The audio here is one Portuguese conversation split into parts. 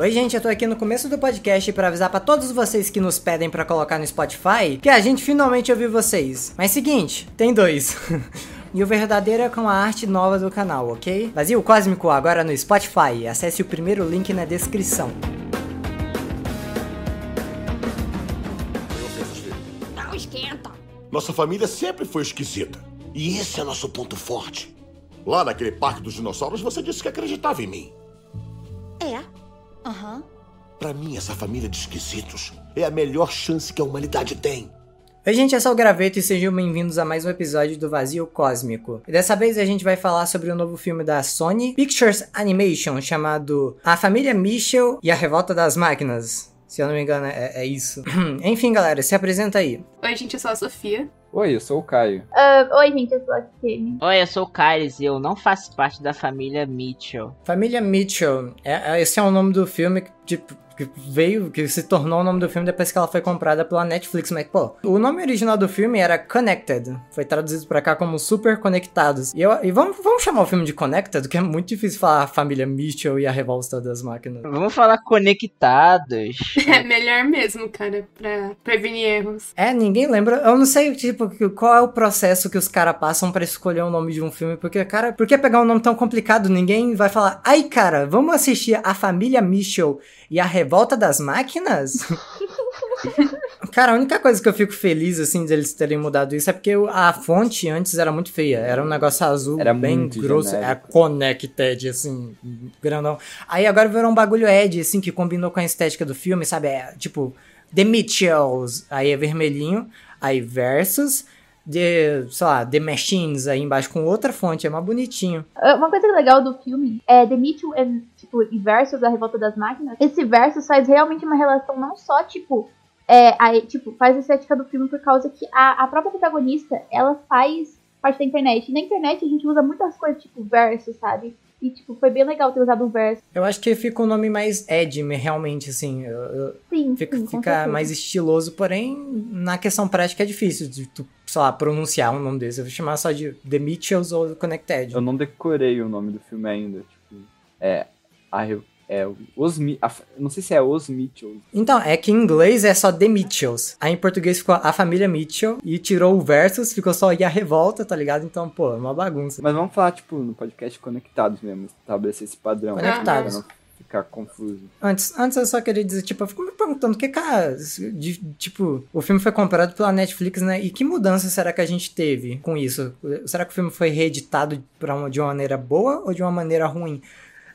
Oi, gente, eu tô aqui no começo do podcast para avisar para todos vocês que nos pedem para colocar no Spotify que a gente finalmente ouviu vocês. Mas seguinte, tem dois. e o verdadeiro é com a arte nova do canal, ok? Vazio Cósmico agora no Spotify. Acesse o primeiro link na descrição. Não esquenta. Nossa família sempre foi esquisita. E esse é nosso ponto forte. Lá naquele parque dos dinossauros, você disse que acreditava em mim. É. Aham. Pra mim, essa família de esquisitos é a melhor chance que a humanidade tem. Oi, gente, eu sou o Graveto e sejam bem-vindos a mais um episódio do Vazio Cósmico. E dessa vez a gente vai falar sobre o novo filme da Sony Pictures Animation chamado A Família Mitchell e a Revolta das Máquinas. Se eu não me engano, é, é isso. Enfim, galera, se apresenta aí. Oi, gente, eu sou a Sofia. Oi, eu sou o Caio. Ah, oi, gente, eu sou a Kemi. Oi, eu sou o Kyles e eu não faço parte da família Mitchell. Família Mitchell. É, é- esse é o nome do filme que, tipo, que veio, que se tornou o nome do filme depois que ela foi comprada pela Netflix. Mas, pô, o nome original do filme era Connected. Foi traduzido pra cá como Super Conectados. E, eu, e vamos, vamos chamar o filme de Connected, que é muito difícil falar a família Mitchell e a revolta das máquinas. Vamos falar conectados. É melhor mesmo, cara, pra prevenir erros. É, ninguém lembra. Eu não sei, tipo, qual é o processo que os caras passam pra escolher o nome de um filme. Porque, cara, por que pegar um nome tão complicado? Ninguém vai falar, ai, cara, vamos assistir A Família Mitchell e a Revolta das Máquinas? Cara, a única coisa que eu fico feliz, assim, deles terem mudado isso é porque a fonte antes era muito feia. Era um negócio azul Era bem grosso. genérico. Era Connected, assim, grandão. Aí agora virou um bagulho Ed, assim, que combinou com a estética do filme, sabe? É, tipo, The Mitchells, aí é vermelhinho. Aí versus, The, sei lá, The Machines aí embaixo com outra fonte, é mais bonitinho. Ah, Uma coisa legal do filme é The Mitchell and, tipo, e versus a Revolta das Máquinas. Esse versus faz realmente uma relação não só, tipo, é, a, tipo, faz a estética do filme por causa que a, a própria protagonista, ela faz parte da internet. E na internet a gente usa muitas coisas, tipo, versus, sabe? E, tipo, foi bem legal ter usado o verso. Eu acho que fica um nome mais Ed, realmente, assim. eu- eu- Sim, Fica, sim, fica mais estiloso, porém, na questão prática é difícil de tu, sei lá, pronunciar um nome desse. Eu vou chamar só de The Mitchells ou Connected. Eu não decorei o nome do filme ainda. Tipo, é. A, re- é os a não sei se é Os Mitchells. Então, é que em inglês é só The Mitchells. Aí em português ficou a família Mitchell e tirou o versus, ficou só e a revolta, tá ligado? Então, pô, é uma bagunça. Mas vamos falar, tipo, no podcast conectados mesmo. Estabelecer esse padrão. Conectados. Pra não ficar confuso. Antes, antes eu só queria dizer, tipo, eu fico me perguntando, que cara, de- tipo, o filme foi comprado pela Netflix, né? E que mudança será que a gente teve com isso? Será que o filme foi reeditado pra uma, de uma maneira boa ou de uma maneira ruim?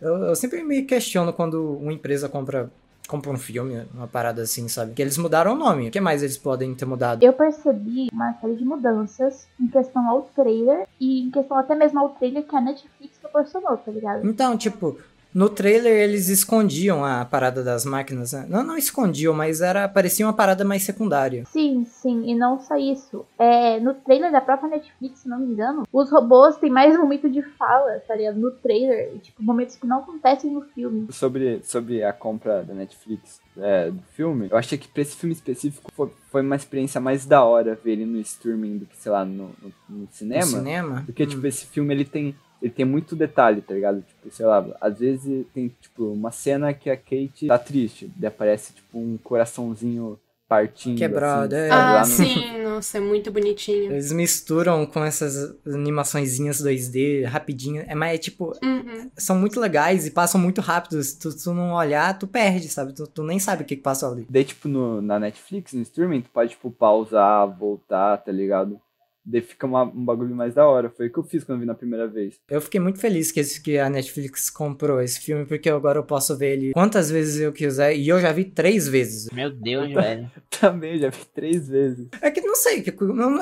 Eu, eu sempre me questiono quando uma empresa compra, compra um filme, uma parada assim, sabe? Que eles mudaram o nome. O que mais eles podem ter mudado? Eu percebi uma série de mudanças em questão ao trailer e em questão até mesmo ao trailer que a Netflix proporcionou, tá ligado? Então, tipo, no trailer eles escondiam a parada das máquinas, né? Não, não escondiam, mas era parecia uma parada mais secundária. Sim, sim, e não só isso. É, no trailer da própria Netflix, se não me engano, os robôs têm mais momento de fala, tá ligado? No trailer, e, tipo, momentos que não acontecem no filme. Sobre, sobre a compra da Netflix é, do filme, eu achei que pra esse filme específico foi, foi uma experiência mais da hora ver ele no streaming do que, sei lá, no, no- no cinema. No cinema? Porque, Hum. tipo, esse filme ele tem. Ele tem muito detalhe, tá ligado? Tipo, sei lá, às vezes tem, tipo, uma cena que a Kate tá triste. Daí aparece, tipo, um coraçãozinho partindo. Quebrado, assim, é. Ah, no- sim, nossa, é muito bonitinho. Eles misturam com essas animaçõezinhas 2D rapidinho. É, mas é tipo, Uhum. são muito legais e passam muito rápido. Se tu, tu não olhar, tu perde, sabe? Tu, tu nem sabe o que, que passou ali. Daí, tipo, no, na Netflix, no streaming, tu pode, tipo, pausar, voltar, tá ligado? Daí fica uma- um bagulho mais da hora. Foi o que eu fiz quando eu vi na primeira vez. Eu fiquei muito feliz que, esse, que a Netflix comprou esse filme, porque agora eu posso ver ele quantas vezes eu quiser. E eu já vi três vezes. Meu Deus, velho. Também, já vi três vezes. É que não sei, que-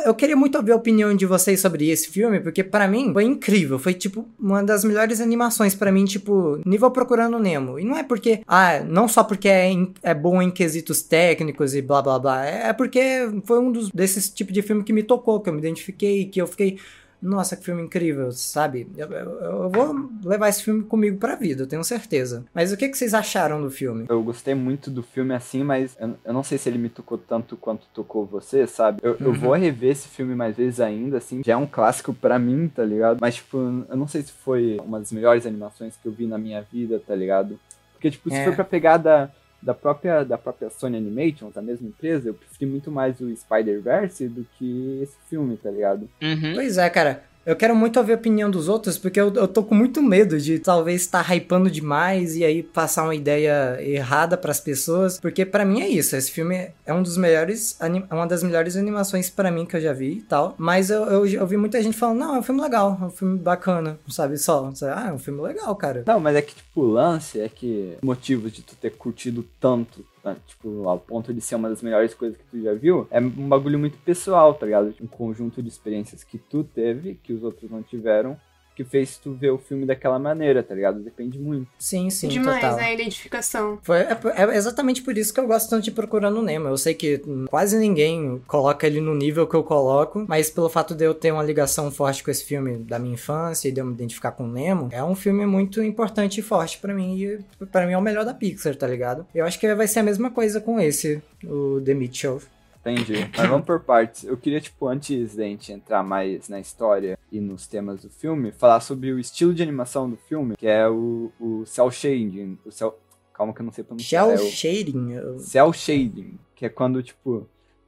eu, queria muito ouvir a opinião de vocês sobre esse filme, porque pra mim foi incrível, foi tipo uma das melhores animações pra mim, tipo, nível Procurando Nemo. E não é porque, ah, não só porque é, em- é bom em quesitos técnicos e blá blá blá, é porque foi um dos desses tipos de filme que me tocou, que eu me identifiquei, que eu fiquei nossa, que filme incrível, sabe? Eu, eu- eu vou levar esse filme comigo pra vida, eu tenho certeza. Mas o que, que vocês acharam do filme? Eu gostei muito do filme assim, mas eu, eu não sei se ele me tocou tanto quanto tocou você, sabe? Eu, Uhum. vou rever esse filme mais vezes ainda, assim. Já é um clássico pra mim, tá ligado? Mas, tipo, eu não sei se foi uma das melhores animações que eu vi na minha vida, tá ligado? Porque, tipo, se É. for pra pegar da, própria, da própria Sony Animation, da mesma empresa, eu preferi muito mais o Spider-Verse do que esse filme, tá ligado? Uhum. Pois é, cara. Eu quero muito ouvir a opinião dos outros, porque eu, eu tô com muito medo de talvez estar hypando demais e aí passar uma ideia errada pras pessoas. Porque pra mim é isso. Esse filme é um dos melhores. É uma das melhores animações pra mim que eu já vi e tal. Mas eu, eu, eu vi muita gente falando, não, é um filme legal, é um filme bacana, sabe? Só. sabe? Ah, é um filme legal, cara. Não, mas é que, tipo, o lance é que motivos de tu ter curtido tanto, tá? Tipo, ao ponto de ser uma das melhores coisas que tu já viu, é um bagulho muito pessoal, tá ligado? Um conjunto de experiências que tu teve, que os outros não tiveram, que fez tu ver o filme daquela maneira, tá ligado? Depende muito. Sim, sim, Demais, total. né? A identificação. Foi, é, é exatamente por isso que eu gosto tanto de Procurando Nemo. Eu sei que quase ninguém coloca ele no nível que eu coloco, mas pelo fato de eu ter uma ligação forte com esse filme da minha infância e de eu me identificar com o Nemo, é um filme muito importante e forte pra mim. E pra mim é o melhor da Pixar, tá ligado? Eu acho que vai ser a mesma coisa com esse, o The Mitchell. Entendi. Mas vamos por partes. Eu queria, tipo, antes da gente entrar mais na história e nos temas do filme, falar sobre o estilo de animação do filme, que é o, o cel shading. O cel... Calma que eu não sei pronunciar. Shell é o Shading. eu- cel shading, que é quando, tipo,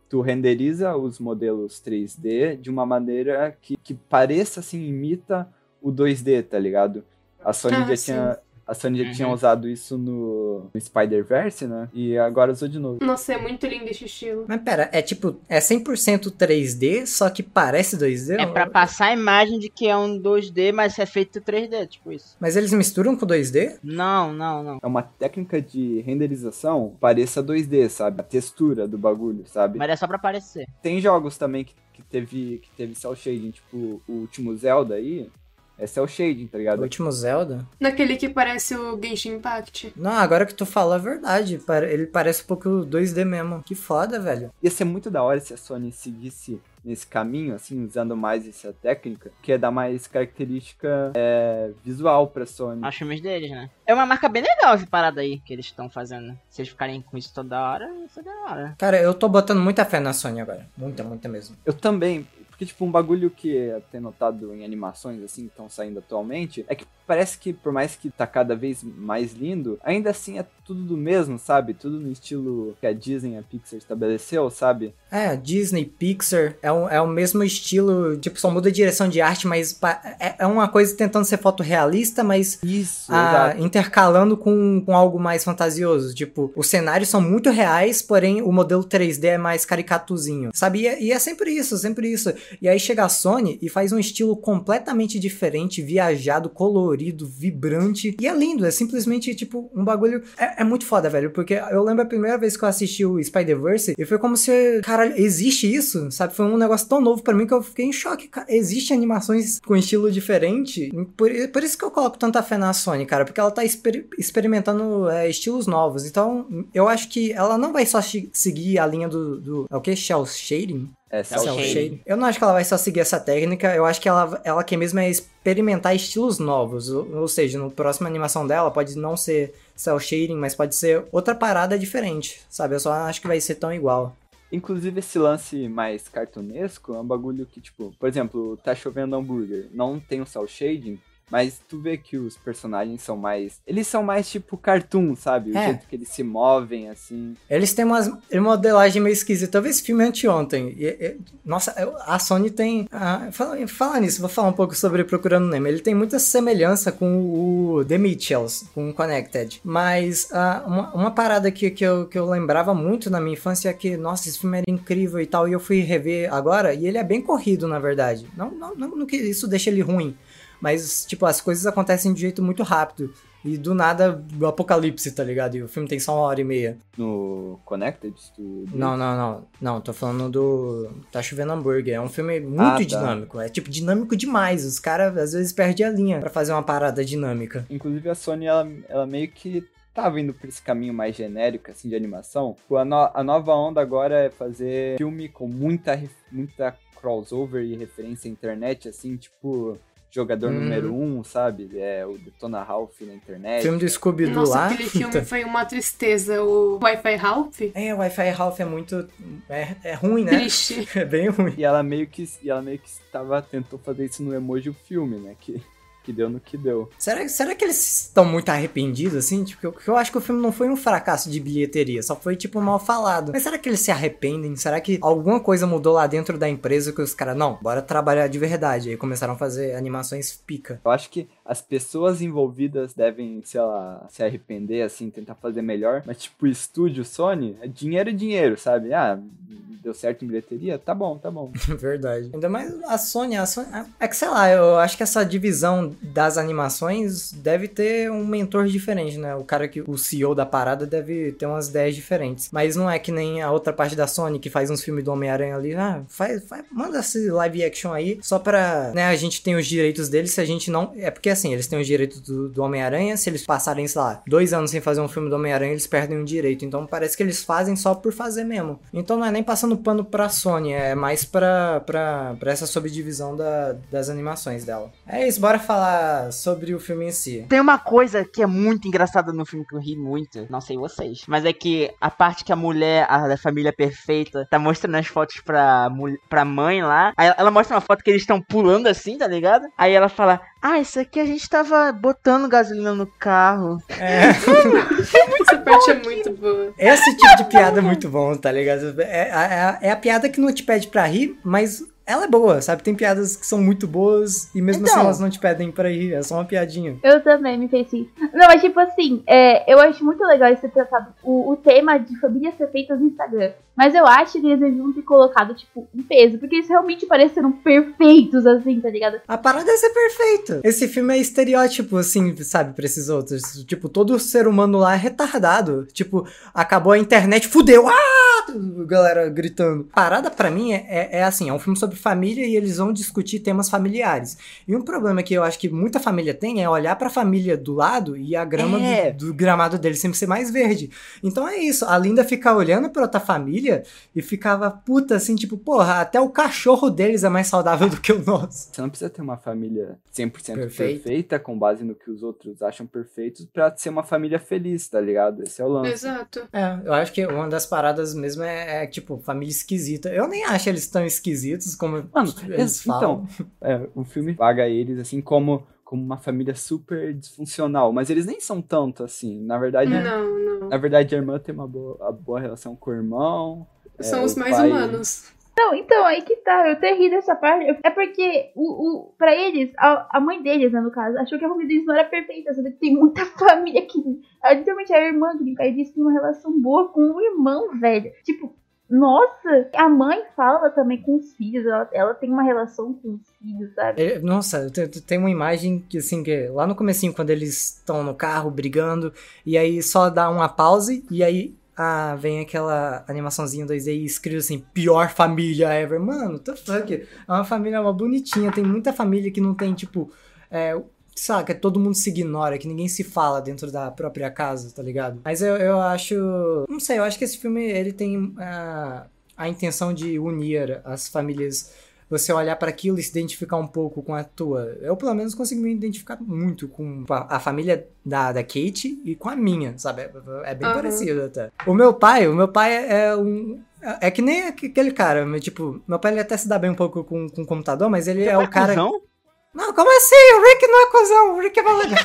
tu renderiza os modelos 3D de uma maneira que, que pareça, assim, imita o 2D, tá ligado? A Sony Ah, já sim. tinha... A Sony já tinha Uhum. usado isso no, no Spider-Verse, né? E agora usou de novo. Nossa, é muito lindo esse estilo. Mas pera, é tipo, é 100% 3D, só que parece 2D? É pra passar a imagem de que é um 2D, mas é feito 3D, tipo isso. Mas eles misturam com 2D? Não, não, não. É uma técnica de renderização pareça 2D, sabe? A textura do bagulho, sabe? Mas é só pra aparecer. Tem jogos também que, que teve que teve cel shading, tipo o último Zelda aí, é cel shading, tá O ligado? último Zelda? Naquele que parece o Genshin Impact. Não, agora que tu fala é verdade. Ele parece um pouco 2D mesmo. Que foda, velho. Ia ser muito da hora se a Sony seguisse nesse caminho, assim, usando mais essa técnica, que é dar mais característica é, visual pra Sony. Aos filmes deles, né? É uma marca bem legal essa parada aí que eles estão fazendo. Se eles ficarem com isso toda hora, isso é da hora. Cara, eu tô botando muita fé na Sony agora. Muita, muita mesmo. Eu também, porque, tipo, um bagulho que eu tenho notado em animações, assim, que estão saindo atualmente, é que parece que, por mais que tá cada vez mais lindo, ainda assim é tudo do mesmo, sabe? Tudo no estilo que a Disney e a Pixar estabeleceu, sabe? É, Disney, Pixar, é, um, é o mesmo estilo, tipo, só muda a direção de arte, mas é, é uma coisa tentando ser fotorrealista, mas Isso, exato. intercalando com, com algo mais fantasioso. Tipo, os cenários são muito reais, porém o modelo 3D é mais caricatuzinho, sabe? E é, e é sempre isso, sempre isso. E aí chega a Sony e faz um estilo completamente diferente, viajado, colorido, vibrante. E é lindo, é simplesmente, tipo, um bagulho... É, é muito foda, velho, porque eu lembro a primeira vez que eu assisti o Spider-Verse e foi como se... Caralho, existe isso? Sabe? Foi um negócio tão novo pra mim que eu fiquei em choque. Cara, existe animações com estilo diferente? Por, por isso que eu coloco tanta fé na Sony, cara, porque ela tá exper- experimentando é, estilos novos. Então, eu acho que ela não vai só seguir a linha do... do é o que? Shell Shading? É cel shading. Eu não acho que ela vai só seguir essa técnica, eu acho que ela, ela quer mesmo é experimentar estilos novos. Ou, ou seja, no próxima animação dela pode não ser cel shading, mas pode ser outra parada diferente, sabe? Eu só acho que vai ser tão igual. Inclusive, esse lance mais cartunesco é um bagulho que, tipo, por exemplo, tá chovendo hambúrguer, não tem o cel shading, mas tu vê que os personagens são mais. Eles são mais tipo cartoon, sabe? O É. jeito que eles se movem, assim. Eles têm umas uma modelagem meio esquisita. Eu vi esse filme anteontem. E, e, nossa, a Sony tem. ah, fala, fala nisso, vou falar um pouco sobre Procurando Nemo. Ele tem muita semelhança com o The Mitchells, com o Connected. Mas ah, uma, uma parada que, que, eu, que eu lembrava muito na minha infância é que, nossa, esse filme era incrível e tal. E eu fui rever agora, e ele é bem corrido, na verdade. Não, não, não, não que isso deixa ele ruim. Mas, tipo, as coisas acontecem de jeito muito rápido. E do nada, o apocalipse, tá ligado? E o filme tem só uma hora e meia. No Connected, tu... Não, não, não. Não, tô falando do. Tá chovendo hambúrguer. É um filme muito Ah, tá. dinâmico. É tipo dinâmico demais. Os caras às vezes perdem a linha pra fazer uma parada dinâmica. Inclusive a Sony, ela, ela meio que tava indo por esse caminho mais genérico, assim, de animação. Tipo, A, no- a nova onda agora é fazer filme com muita, muita crossover e referência à internet, assim, tipo... Jogador Uhum. número um, sabe? É o Detona Ralph na internet. filme do Scooby-Doo Nossa, lá. aquele filme foi uma tristeza. O Wi-Fi Ralph. É, o Wi-Fi Ralph é muito. É, é ruim, né? Triste. É bem ruim. E ela meio que e ela meio que estava tentou fazer isso no emoji o filme, né? Que que deu no que deu. Será, será que eles estão muito arrependidos, assim? Tipo, eu, eu acho que o filme não foi um fracasso de bilheteria, só foi, tipo, mal falado. Mas será que eles se arrependem? Será que alguma coisa mudou lá dentro da empresa que os caras, não, bora trabalhar de verdade? Aí começaram a fazer animações pica. Eu acho que as pessoas envolvidas devem, sei lá, se arrepender, assim, tentar fazer melhor. Mas, tipo, estúdio Sony, é dinheiro é dinheiro, sabe? Ah, deu certo em bilheteria? Tá bom, tá bom. Verdade. Ainda mais a Sony, a Sony. É que sei lá, eu acho que essa divisão das animações deve ter um mentor diferente, né? O cara que. O CEO da parada deve ter umas ideias diferentes. Mas não é que nem a outra parte da Sony que faz uns filmes do Homem-Aranha ali. Ah, faz, faz, manda esse live action aí. Só pra. Né, a gente tem os direitos deles se a gente não. É porque assim, eles têm os direitos do, do Homem-Aranha. Se eles passarem, sei lá, dois anos sem fazer um filme do Homem-Aranha, eles perdem o direito. Então parece que eles fazem só por fazer mesmo. Então não é nem passando pano pra Sony, é mais pra, pra, pra essa subdivisão da, das animações dela. É isso, bora falar sobre o filme em si. Tem uma coisa que é muito engraçada no filme que eu ri muito, não sei vocês, mas é que a parte que a mulher, a da família perfeita, tá mostrando as fotos pra, pra mãe lá, aí ela mostra uma foto que eles estão pulando assim, tá ligado? Aí ela fala, ah, isso aqui a gente tava botando gasolina no carro. É. Essa parte é muito boa. Esse tipo de piada é muito bom, tá ligado? É, é, é a piada que não te pede pra rir, mas ela é boa, sabe? Tem piadas que são muito boas e mesmo assim Então. elas não te pedem pra rir, é só uma piadinha. Eu também me fez isso. Não, mas tipo assim, é, eu acho muito legal esse tratado, o, o tema de famílias perfeitas no Instagram. Mas eu acho que eles deviam ter colocado, tipo, um peso, porque eles realmente pareceram perfeitos, assim, tá ligado? A parada é ser perfeito. Esse filme é estereótipo, assim, sabe, pra esses outros. Tipo, todo ser humano lá é retardado. Tipo, acabou a internet, fudeu! Ah! Galera gritando. A parada pra mim é, é, é assim, é um filme sobre família e eles vão discutir temas familiares. E um problema que eu acho que muita família tem é olhar pra família do lado e a grama É. do, do gramado deles sempre ser mais verde. Então é isso, a Linda fica olhando pra outra família e ficava puta assim, tipo, porra, até o cachorro deles é mais saudável do que o nosso. Você não precisa ter uma família 100% Perfeita. perfeita, com base no que os outros acham perfeitos, pra ser uma família feliz, tá ligado? Esse é o lance. Exato. É, eu acho que uma das paradas mesmo é, é, tipo, família esquisita. Eu nem acho eles tão esquisitos como Mano, eles es- falam. então, é, o filme paga eles assim como, como uma família super disfuncional, mas eles nem são tanto assim. Na verdade, Não, não. na verdade a irmã tem uma boa, a boa relação com o irmão. é, São os o mais pai- humanos. Não, então, aí que tá, eu até ri dessa parte. É porque, o, o, pra eles, a, a mãe deles, né, no caso, achou que a família deles não era perfeita, sendo que tem muita família que. Literalmente a irmã que o pai disse tem uma relação boa com o irmão, velho. Tipo, nossa, a mãe fala também com os filhos, ela, ela tem uma relação com os filhos, sabe? É, Nossa, te- te- tem uma imagem que assim, que lá no comecinho, quando eles estão no carro brigando, e aí só dá uma pause, e aí ah, vem aquela animaçãozinha 2D escrito assim, pior família ever. Mano, the fuck? É uma família uma bonitinha, tem muita família que não tem, tipo, é, saca, todo mundo se ignora, que ninguém se fala dentro da própria casa, tá ligado? Mas eu, eu acho, não sei, eu acho que esse filme, ele tem ah, a intenção de unir as famílias você olhar para aquilo e se identificar um pouco com a tua. Eu, pelo menos, consigo me identificar muito com a, a família da, da Kate e com a minha, sabe? É, é bem Aham. parecido até. O meu pai, o meu pai é um. É que nem aquele cara, tipo, meu pai ele até se dá bem um pouco com, com o computador, mas ele é o cara. Cuzão? Não, como assim? O Rick não é cuzão, o Rick é legal.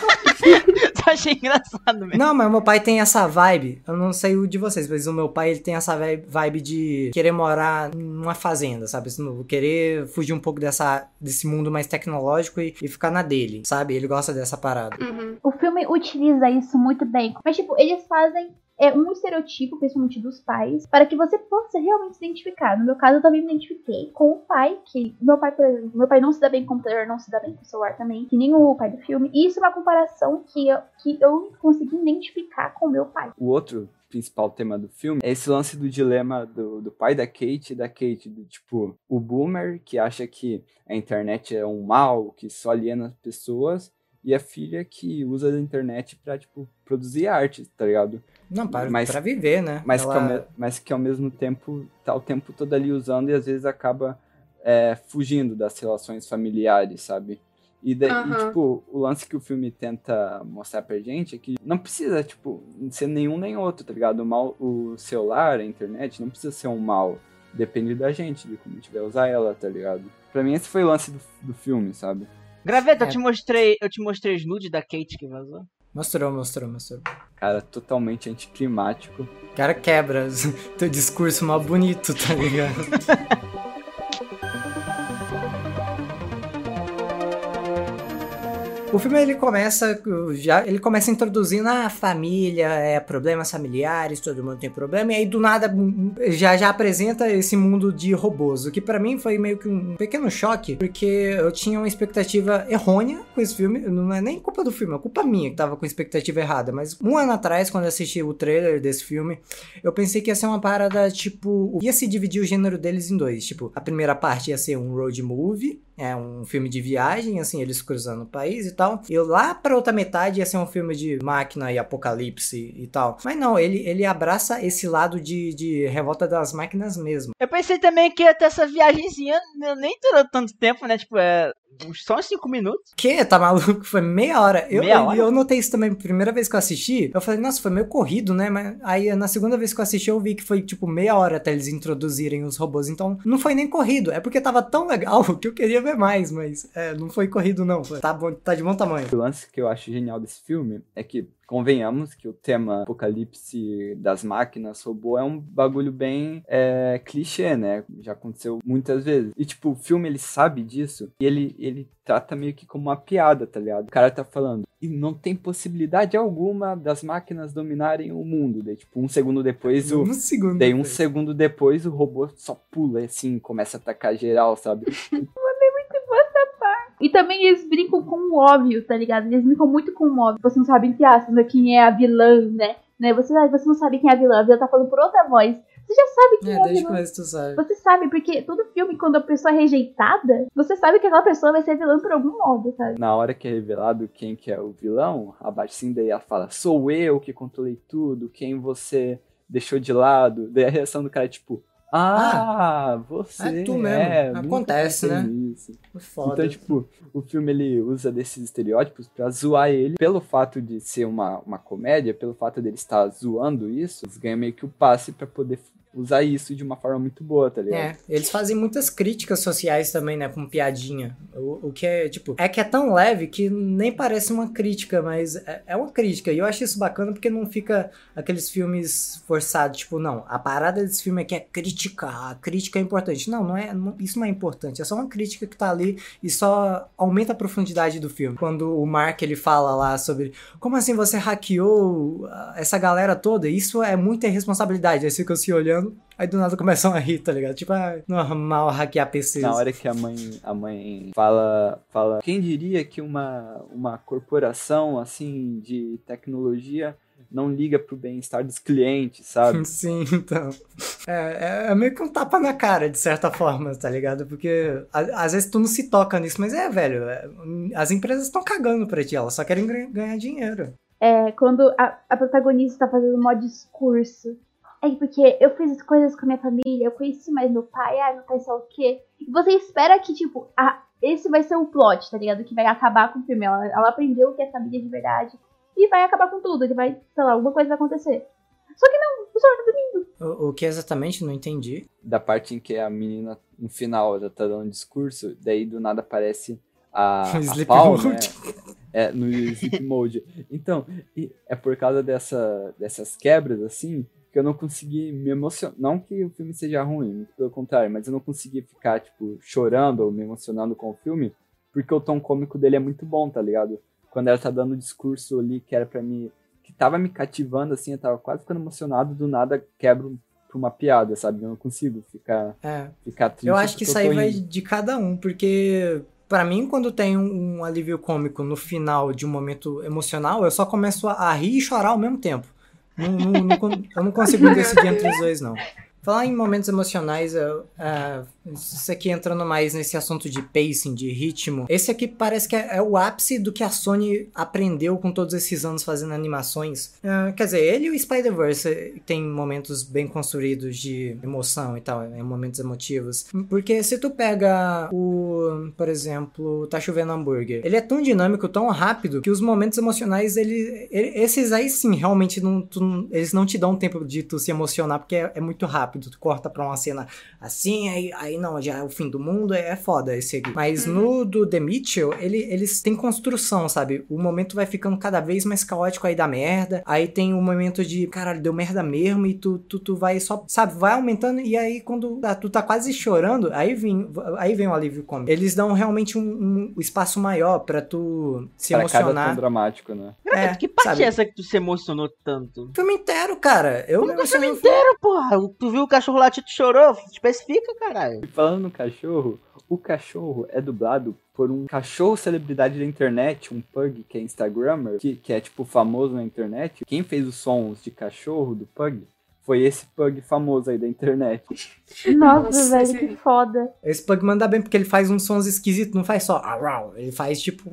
Só achei engraçado mesmo. Não, mas o meu pai tem essa vibe. Eu não sei o de vocês, mas o meu pai ele tem essa vi- vibe de querer morar numa fazenda, sabe? Querer fugir um pouco dessa, desse mundo mais tecnológico e, e ficar na dele, sabe? Ele gosta dessa parada. Uhum. O filme utiliza isso muito bem. Mas, tipo, eles fazem é, um estereotipo, principalmente dos pais, para que você possa realmente se identificar. No meu caso, eu também me identifiquei com o pai, que meu pai, por exemplo, meu pai não se dá bem com computador, não se dá bem com celular também, que nem o pai do filme. E isso é uma comparação que eu, que eu consegui identificar com o meu pai. O outro principal tema do filme é esse lance do dilema do, do pai da Kate e da Kate, do tipo, o boomer que acha que a internet é um mal, que só aliena as pessoas, e a filha que usa a internet pra, tipo, produzir arte, tá ligado? Não, para, Mas- pra viver, né? Mas, Ela- que ao mas que ao mesmo tempo tá o tempo todo ali usando e às vezes acaba é, fugindo das relações familiares, sabe? E, daí, e, Aham. tipo, o lance que o filme tenta mostrar pra gente é que não precisa, tipo, ser nenhum nem outro, tá ligado? O, mal, o celular, a internet, não precisa ser um mal. Depende da gente, de como a gente vai usar ela, tá ligado? Pra mim esse foi o lance do, do filme, sabe? Graveta, É. eu te mostrei, eu te mostrei os nudes da Kate que vazou. Mostrou, mostrou, mostrou. Cara, totalmente anticlimático. O cara quebra teu discurso mal bonito, tá ligado? O filme ele começa já ele começa introduzindo a família, é, problemas familiares, todo mundo tem problema e aí do nada já já apresenta esse mundo de robôs, o que pra mim foi meio que um pequeno choque, porque eu tinha uma expectativa errônea com esse filme, não é nem culpa do filme, é culpa minha que tava com expectativa errada, mas um ano atrás quando assisti o trailer desse filme, eu pensei que ia ser uma parada tipo, ia se dividir o gênero deles em dois, tipo, a primeira parte ia ser um road movie, é um filme de viagem, assim, eles cruzando o país e tal. E lá pra outra metade ia ser um filme de máquina e apocalipse e tal. Mas não, ele, ele abraça esse lado de, de revolta das máquinas mesmo. Eu pensei também que ia ter essa viagenzinha, né, nem durou tanto tempo, né? Tipo, é. Uns- Só 5 minutos. Que? Tá maluco? Foi meia hora. Eu, Meia eu- hora? eu notei isso também. Primeira vez que eu assisti, eu falei, nossa, foi meio corrido, né? Mas aí na segunda vez que eu assisti, eu vi que foi tipo meia hora até eles introduzirem os robôs. Então não foi nem corrido. É porque tava tão legal que eu queria ver mais, mas é, não foi corrido, não. Foi- Tá, bom, tá de bom tamanho. O lance que eu acho genial desse filme é que, convenhamos, que o tema apocalipse das máquinas, robô, é um bagulho bem é, clichê, né? Já aconteceu muitas vezes. E, tipo, o filme, ele sabe disso e ele, ele trata meio que como uma piada, tá ligado? O cara tá falando, e não tem possibilidade alguma das máquinas dominarem o mundo. Daí, tipo, um segundo depois, o... Um segundo. Daí um depois. segundo depois o robô só pula assim, começa a atacar geral, sabe? E também eles brincam com o óbvio, tá ligado? Eles brincam muito com o óbvio. Você não sabe, entre aspas, né, quem é a vilã, né? né? Você, você não sabe quem é a vilã. A vilã tá falando por outra voz. Você já sabe quem é, É, a vilã. começo tu sabe. Você sabe, porque todo filme, quando a pessoa é rejeitada, você sabe que aquela pessoa vai ser vilã por algum modo, sabe? Na hora que é revelado quem que é o vilão, a Batinda ela fala, sou eu que controlei tudo, quem você deixou de lado. Daí a reação do cara é tipo, ah, você é tu mesmo. é, Acontece, né? nisso." Foda. Então, tipo, o filme ele usa desses estereótipos pra zoar ele. Pelo fato de ser uma, uma comédia, pelo fato dele estar zoando isso, eles ganham meio que o passe pra poder usar isso de uma forma muito boa, tá ligado? É, eles fazem muitas críticas sociais também, né, com piadinha. O, o que é, tipo, é que é tão leve que nem parece uma crítica, mas é, é uma crítica. E eu acho isso bacana porque não fica aqueles filmes forçados, tipo, não, a parada desse filme aqui é criticar, a crítica é importante. Não, não é, não- isso não é importante, é só uma crítica que tá ali e só aumenta a profundidade do filme. Quando o Mark, ele fala lá sobre, como assim você hackeou ah, essa galera toda? Isso é muita irresponsabilidade. Aí ficam se olhando, Aí do nada começam a rir, tá ligado? Tipo, ah, normal hackear PCs. Na hora que a mãe, a mãe fala, fala, quem diria que uma, uma corporação assim de tecnologia não liga pro bem-estar dos clientes, sabe? Sim, então. É, é- é meio que um tapa na cara, de certa forma, tá ligado? Porque a- às vezes tu não se toca nisso, mas é, velho. é, as empresas estão cagando pra ti, elas só querem ganha- ganhar dinheiro. É, quando a, a protagonista tá fazendo um maior discurso. É porque eu fiz as coisas com a minha família, eu conheci mais meu pai, ah, meu pai sei lá o quê. E você espera que, tipo, a, esse vai ser o plot, tá ligado? Que vai acabar com o filme. Ela, ela aprendeu o que é família de verdade. E vai acabar com tudo. Ele vai, sei lá, alguma coisa vai acontecer. Só que não, o senhor tá dormindo. O, o que exatamente? Não entendi. Da parte em que a menina, no final, ela tá dando um discurso, daí do nada aparece a, a Sleep Paul, né? mode. É, no Sleep Mode. Então, e é por causa dessa, dessas quebras, assim, que eu não consegui me emocionar. Não que o filme seja ruim, muito pelo contrário, mas eu não consegui ficar, tipo, chorando ou me emocionando com o filme, porque o tom cômico dele é muito bom, tá ligado? Quando ela tá dando o discurso ali que era pra mim, que tava me cativando, assim, eu tava quase ficando emocionado, do nada quebro pra uma piada, sabe? Eu não consigo ficar, É. ficar triste. Eu acho que isso aí vai de cada um, porque pra mim, quando tem um, um alívio cômico no final de um momento emocional, eu só começo a, a rir e chorar ao mesmo tempo. Não- não- não eu não consigo decidir entre os dois, não. Falar em momentos emocionais, eu, é, isso aqui entrando mais nesse assunto de pacing, de ritmo. Esse aqui parece que é, é o ápice do que a Sony aprendeu com todos esses anos fazendo animações. É, quer dizer, ele e o Spider-Verse tem momentos bem construídos de emoção e tal, é, momentos emotivos. Porque se tu pega o, por exemplo, Tá Chovendo Hambúrguer, ele é tão dinâmico, tão rápido, que os momentos emocionais, ele, ele- esses aí sim, realmente, não, tu eles não te dão tempo de tu se emocionar, porque é, é muito rápido. Rápido, tu corta pra uma cena assim, aí, aí não, já é o fim do mundo, é foda esse aqui. Mas no do The Mitchell, ele, eles têm construção, sabe? O momento vai ficando cada vez mais caótico aí da merda. Aí tem o momento de, caralho, deu merda mesmo, e tu, tu, tu vai só, sabe, vai aumentando, e aí quando ah, tu tá quase chorando, aí vem, aí vem o alívio cômico. Eles dão realmente um, um espaço maior pra tu se Pra cada tom emocionar. dramático, né? É, que parte sabe? é essa que tu se emocionou tanto? O filme inteiro, cara. Eu Como me o filme inteiro, porra? Tu viu o cachorro latir, tu chorou? Especifica, caralho. E falando no cachorro, o cachorro é dublado por um cachorro celebridade da internet, um pug que é Instagrammer, que, que é tipo famoso na internet. Quem fez os sons de cachorro do pug foi esse pug famoso aí da internet. Nossa, Nossa, velho, sim. que foda. Esse Pug manda bem porque ele faz uns sons esquisitos, não faz só ele faz tipo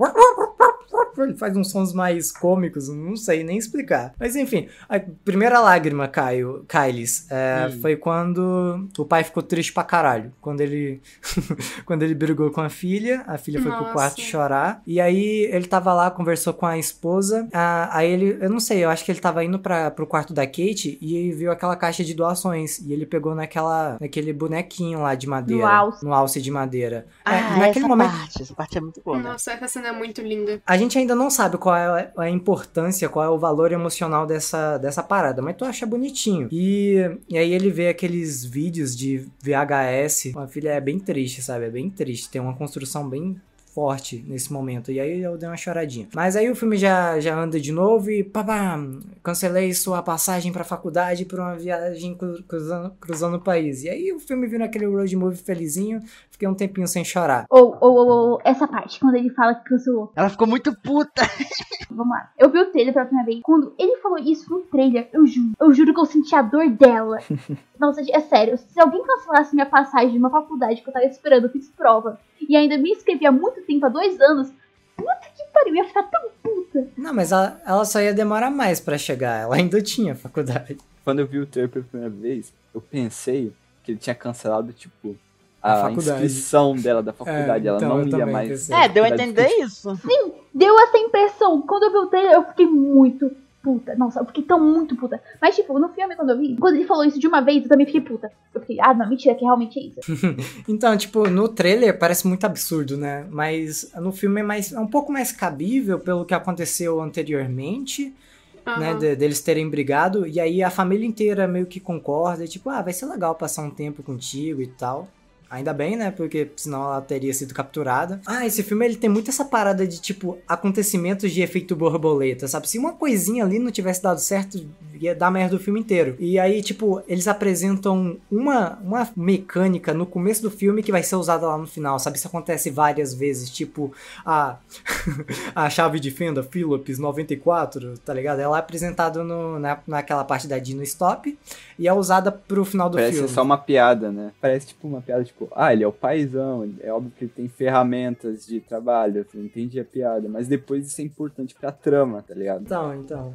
ele faz uns sons mais cômicos, não sei nem explicar. Mas enfim, a primeira lágrima, Caio, Kyles, é, Hum. foi quando o pai ficou triste pra caralho. Quando ele quando ele brigou com a filha, a filha foi pro Nossa. quarto chorar. E aí ele tava lá, conversou com a esposa. ah, aí ele, eu não sei, eu acho que ele tava indo pra, pro quarto da Kate e ele viu aquela caixa de doações. E ele pegou naquela, naquele bonequinho lá de madeira. No alce. No alce de madeira. É, Ah, e naquele essa momento. parte, essa parte é muito boa. né? Nossa, essa cena é muito linda. A gente ainda não sabe qual é a importância, qual é o valor emocional dessa, dessa parada, mas tu acha bonitinho. E, e aí ele vê aqueles vídeos de VHS. A filha é bem triste, sabe? É bem triste. Tem uma construção bem forte nesse momento. E aí eu dei uma choradinha. Mas aí o filme já, já anda de novo e papá, cancelei sua passagem pra faculdade por uma viagem cru- cruzando, cruzando o país. E aí o filme vira aquele road movie felizinho. Fiquei um tempinho sem chorar. Ou, ou, ou, ou, essa parte, quando ele fala que cancelou. Ela ficou muito puta. Vamos lá. Eu vi o trailer pela primeira vez. Quando ele falou isso no trailer, eu juro. Eu juro que eu senti a dor dela. Nossa, é sério. Se alguém cancelasse minha passagem de uma faculdade que eu tava esperando, eu fiz prova. E ainda me inscrevi há muito tempo, há dois anos. Puta que pariu, eu ia ficar tão puta. Não, mas ela, ela só ia demorar mais pra chegar. Ela ainda tinha faculdade. Quando eu vi o trailer pela primeira vez, eu pensei que ele tinha cancelado, tipo, A inscrição dela da faculdade. ela então não ia mais. pensei. É, deu a entender isso. Deu essa impressão. Quando eu vi o trailer, eu fiquei muito puta. Nossa, eu fiquei tão muito puta. Mas, tipo, no filme, quando eu vi, quando ele falou isso de uma vez, eu também fiquei puta. Eu fiquei, ah, não, mentira, que realmente é isso. Então, tipo, no trailer parece muito absurdo, né? Mas no filme é, mais, é um pouco mais cabível pelo que aconteceu anteriormente, né? De- deles terem brigado. E aí a família inteira meio que concorda. e Tipo, ah, vai ser legal passar um tempo contigo e tal. Ainda bem, né? Porque senão ela teria sido capturada. Ah, esse filme ele tem muito essa parada de, tipo, acontecimentos de efeito borboleta, sabe? Se uma coisinha ali não tivesse dado certo, ia dar merda do filme inteiro. E aí, tipo, eles apresentam uma, uma mecânica no começo do filme que vai ser usada lá no final, sabe? Isso acontece várias vezes. Tipo, a, a chave de fenda Philips 94, tá ligado? Ela é apresentada no, na, naquela parte da Dino Stop e é usada pro final do Parece filme. só uma piada, né? Parece tipo uma piada, tipo, ah, ele é o paizão, é óbvio que ele tem ferramentas de trabalho, eu entendi a piada, mas depois isso é importante pra trama, tá ligado? Então, então.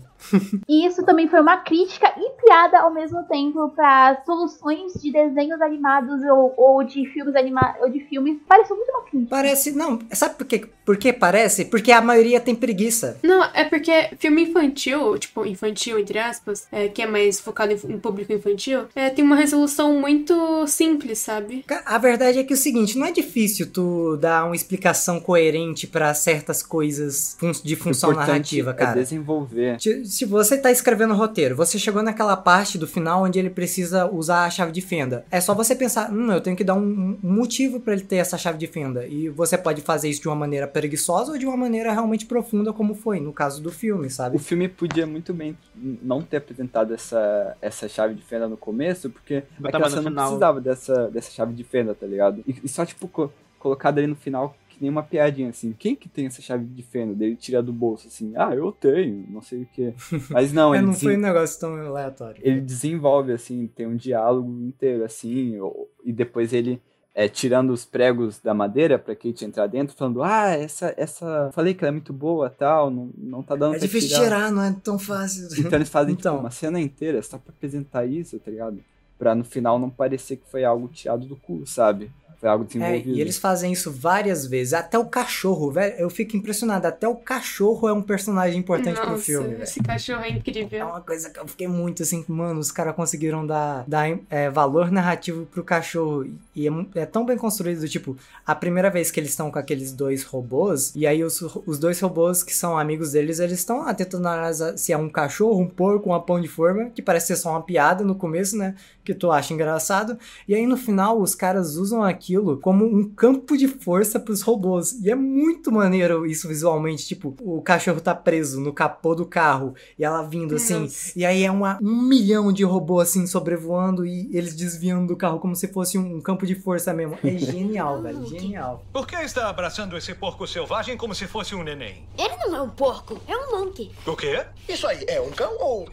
E isso também foi uma crítica e piada ao mesmo tempo para soluções de desenhos animados ou, ou de filmes animados ou de filmes. Pareceu muito uma crítica. Parece. Não, sabe por quê? Por que parece? Porque a maioria tem preguiça. Não, é porque filme infantil, tipo, infantil, entre aspas, é, que é mais focado em, em público infantil, é, tem uma resolução muito simples, sabe? A verdade é que é o seguinte, não é difícil tu dar uma explicação coerente pra certas coisas fun- de função narrativa, é cara. desenvolver. Se se você tá escrevendo roteiro, você chegou naquela parte do final onde ele precisa usar a chave de fenda. É só você pensar, hum, eu tenho que dar um, um motivo pra ele ter essa chave de fenda. E você pode fazer isso de uma maneira preguiçosa ou de uma maneira realmente profunda, como foi no caso do filme, sabe? O filme podia muito bem não ter apresentado essa, essa chave de fenda no começo, porque cena não final. precisava dessa, dessa chave de fenda, tá ligado? E, e só, tipo, co colocado ali no final que nem uma piadinha, assim. Quem que tem essa chave de fenda? Dele tira do bolso, assim. Ah, eu tenho, não sei o quê. Mas não, É, ele, não desen- foi um negócio tão aleatório. ele desenvolve, assim, tem um diálogo inteiro, assim, e depois ele... É, tirando os pregos da madeira pra Kate entrar dentro, falando, ah, essa, essa, falei que ela é muito boa, tal, não, não tá dando É pra difícil tirar. tirar, não é tão fácil. Então eles fazem Então. tipo, uma cena inteira só pra apresentar isso, tá ligado? Pra no final não parecer que foi algo tirado do cu, sabe? Foi algo É, desenvolvido. e eles fazem isso várias vezes. Até o cachorro, velho. Eu fico impressionado. Até o cachorro é um personagem importante pro Nossa, filme, velho. esse cachorro é É incrível. uma coisa que eu fiquei muito assim, mano, os caras conseguiram dar, dar é, valor narrativo pro cachorro. E é, é tão bem construído, tipo, a primeira vez que eles estão com aqueles dois robôs, e aí os, os dois robôs que são amigos deles, eles estão lá tentando analisar se é um cachorro, um porco, uma pão de forma, que parece ser só uma piada no começo, né? Que tu acha engraçado. E aí no final os caras usam aquilo como um campo de força pros robôs. E é muito maneiro isso visualmente. Tipo, o cachorro tá preso no capô do carro e ela vindo assim. Nossa. E aí é uma, um milhão de robôs assim sobrevoando e eles desviando do carro como se fosse um campo de força mesmo. É genial, velho. Genial. Por que está abraçando esse porco selvagem como se fosse um neném? Ele não é um porco, é um monkey. O quê? Isso aí é um cão ou.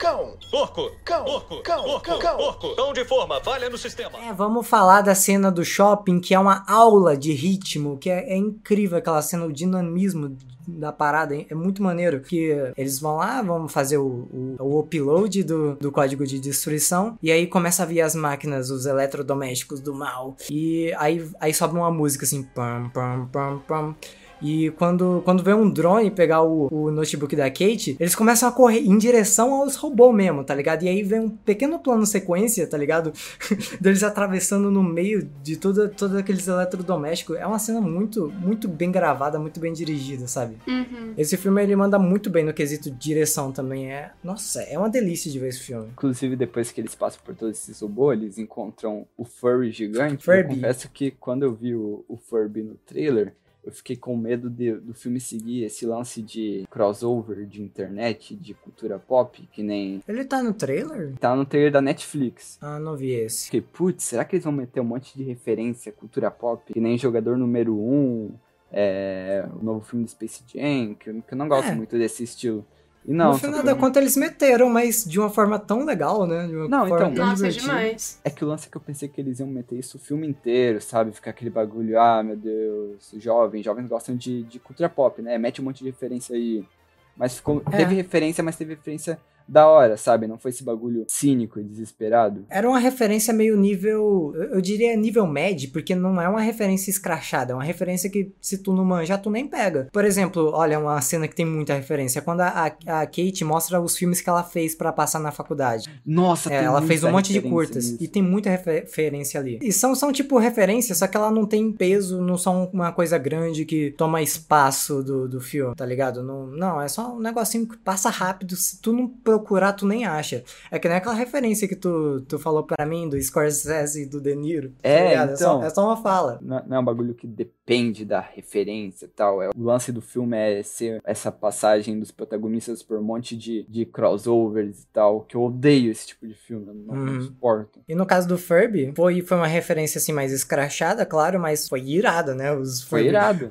Cão? Porco! Cão, Porco! cão, porco! cão, cão. Porco! Cão de forma, falha no sistema. É, vamos falar da cena do shopping, que é uma aula de ritmo, que é, é incrível aquela cena, o dinamismo da parada, é muito maneiro. Que eles vão lá, vão fazer o, o, o upload do, do código de destruição, e aí começa a vir as máquinas, os eletrodomésticos do mal. E aí, aí sobe uma música assim, pam, pam, pam, pam. E quando, quando vem um drone pegar o, o notebook da Kate, eles começam a correr em direção aos robôs mesmo, tá ligado? E aí vem um pequeno plano sequência, tá ligado? Deles atravessando no meio de toda, todos aqueles eletrodomésticos. É uma cena muito, muito bem gravada, muito bem dirigida, sabe? Uhum. Esse filme ele manda muito bem no quesito direção também. É, nossa, é uma delícia de ver esse filme. Inclusive, depois que eles passam por todos esses robôs, eles encontram o Furry gigante. Furby. Eu confesso que quando eu vi o, o Furby no trailer, eu fiquei com medo de- do filme seguir esse lance de crossover de internet, de cultura pop, que nem Ele tá no trailer? tá no trailer da Netflix. Ah, não vi esse. Fiquei, putz, será que eles vão meter um monte de referência à cultura pop? Que nem Jogador Número 1, é, o novo filme do Space Jam, que eu, que eu não gosto É. muito desse estilo. E não, no final foi- da conta eles meteram, mas de uma forma tão legal, né? De uma Não, forma então- tão Nossa, é divertida. demais. É que o lance é que eu pensei que eles iam meter isso o filme inteiro, sabe? Ficar aquele bagulho, ah, meu Deus, jovens, jovens gostam de, de cultura pop, né? Mete um monte de referência aí. Mas ficou, É. teve referência, mas teve referência da hora, sabe? Não foi esse bagulho cínico e desesperado. Era uma referência meio nível. eu- diria nível médio, porque não é uma referência escrachada, é uma referência que, se tu não manjar, tu nem pega. Por exemplo, olha, uma cena que tem muita referência. é Quando a, a, a Kate mostra os filmes que ela fez pra passar na faculdade. Nossa, É, tem ela fez um monte de curtas. nisso. E tem muita refer- referência ali. E são, são tipo referências, só que ela não tem peso, não são uma coisa grande que toma espaço do, do filme, tá ligado? Não, não, é só um negocinho que passa rápido. Se tu não procurar, tu nem acha. É que nem aquela referência que tu, tu falou pra mim do Scorsese e do De Niro. tá É, ligado? só, então. é só uma fala. Não, não é um bagulho que depende da referência e tal. É, o lance do filme é ser essa passagem dos protagonistas por um monte de, de crossovers e tal. Que eu odeio esse tipo de filme. Eu não, não Uhum. suporto. E no caso do Furby, foi, foi uma referência assim mais escrachada, claro, mas foi irada, né? Os Foi Furby irado.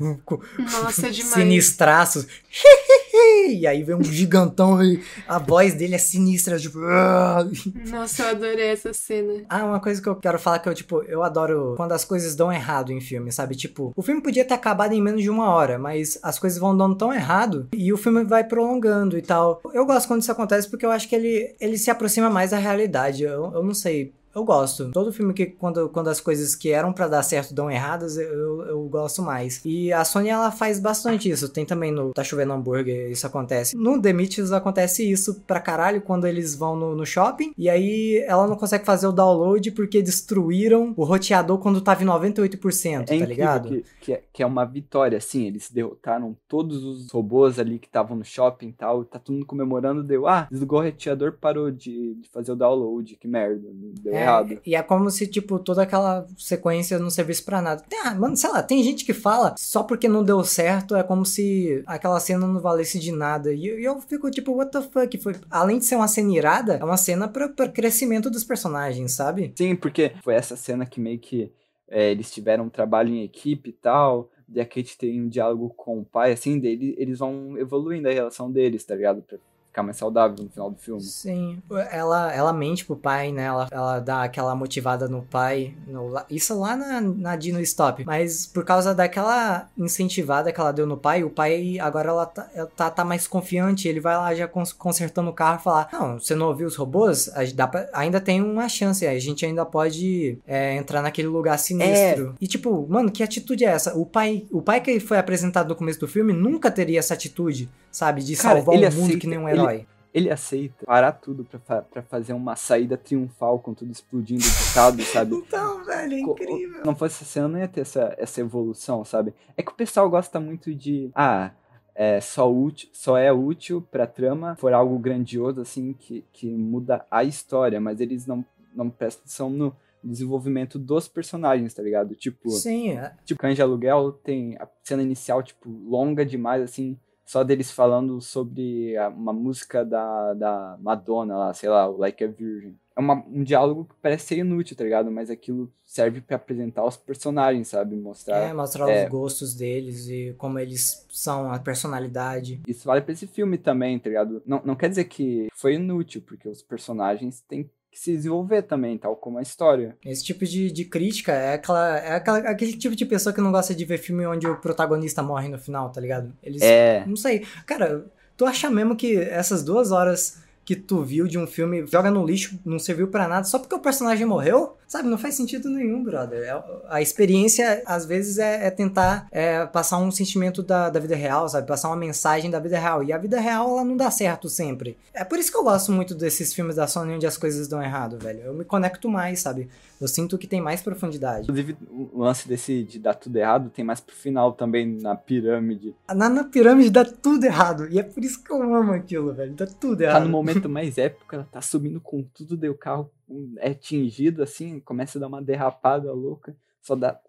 Nossa, é demais. sinistraços. e aí vem um gigantão e a voz dele é sinistra, tipo. Nossa, eu adorei essa cena. Ah, uma coisa que eu quero falar que eu, tipo, eu adoro quando as coisas dão errado em filme, sabe? Tipo, o filme podia ter acabado em menos de uma hora, mas as coisas vão dando tão errado e o filme vai prolongando e tal. Eu gosto quando isso acontece porque eu acho que ele, ele se aproxima mais da realidade. Eu, eu não sei. Eu gosto. Todo filme que, quando, quando as coisas que eram pra dar certo dão erradas, eu, eu gosto mais. E a Sony, ela faz bastante isso. Tem também no Tá Chovendo Hambúrguer, isso acontece. No The Mitchells acontece isso pra caralho quando eles vão no, no shopping. E aí ela não consegue fazer o download porque destruíram o roteador quando tava em 98%, É tá ligado? que, que, é, que é uma vitória, assim. Eles derrotaram todos os robôs ali que estavam no shopping e tal. Tá todo mundo comemorando. Deu, ah, desligou o roteador, parou de, de fazer o download. Que merda. Deu É, errado. E é como se, tipo, toda aquela sequência não servisse pra nada. Ah, mano, sei lá, tem gente que fala só porque não deu certo, é como se aquela cena não valesse de nada. E eu, eu fico tipo, what the fuck? Foi, além de ser uma cena irada, é uma cena pra, pra crescimento dos personagens, sabe? Sim, porque foi essa cena que meio que é, eles tiveram um trabalho em equipe e tal. E a Kate tem um diálogo com o pai, assim, dele, eles vão evoluindo a relação deles, tá ligado? Pra ficar mais saudável no final do filme. Sim. Ela, ela mente pro pai, né? Ela, ela dá aquela motivada no pai. No, isso lá na, na Dino Stop. Mas por causa daquela incentivada que ela deu no pai, o pai agora ela tá, ela tá, tá mais confiante. Ele vai lá já cons- consertando o carro e falar: Não, você não ouviu os robôs? Pra- ainda tem uma chance. A gente ainda pode é, entrar naquele lugar sinistro. E tipo, mano, que atitude é essa? O pai, o pai que foi apresentado no começo do filme nunca teria essa atitude, sabe? De Cara, salvar o mundo aceita- que nem um ele- herói. Ele aceita parar tudo pra, pra fazer uma saída triunfal com tudo explodindo de lado, sabe? Então, velho, é incrível. não fosse essa cena, não ia ter essa, essa evolução, sabe? É que o pessoal gosta muito de. Ah, é só, útil, só é útil pra trama for algo grandioso, assim, que, que muda a história, mas eles não, não prestam atenção no desenvolvimento dos personagens, tá ligado? Tipo, Sim, é- tipo, de Aluguel tem a cena inicial, tipo, longa demais, assim, só deles falando sobre a- uma música da, da Madonna lá, sei lá, o Like a Virgin. É uma- um diálogo que parece ser inútil, tá ligado? Mas aquilo serve pra apresentar os personagens, sabe? Mostrar. é, mostrar é. os gostos deles e como eles são, a personalidade. Isso vale pra esse filme também, tá ligado? Não, não quer dizer que foi inútil, porque os personagens têm que se desenvolver também, tal como a história. Esse tipo de, de crítica é, aquela, é aquela, aquele tipo de pessoa que não gosta de ver filme onde o protagonista morre no final, tá ligado? Eles. É. Não sei. Cara, tu acha mesmo que essas duas horas que tu viu de um filme joga no lixo, não serviu pra nada, só porque o personagem morreu? Sabe, não faz sentido nenhum, brother. É- A experiência, às vezes, é, é tentar é, passar um sentimento da, da vida real, sabe? Passar uma mensagem da vida real. E a vida real, ela não dá certo sempre. É por isso que eu gosto muito desses filmes da Sony onde as coisas dão errado, velho. Eu me conecto mais, sabe? Eu sinto que tem mais profundidade. Inclusive, o lance desse de dar tudo errado tem mais pro final também, na pirâmide. Na, na pirâmide dá tudo errado. E é por isso que eu amo aquilo, velho. Dá tudo errado. Tá no momento mais épico, ela tá subindo com tudo, o carro é tingido, assim, começa a dar uma derrapada louca, só dá.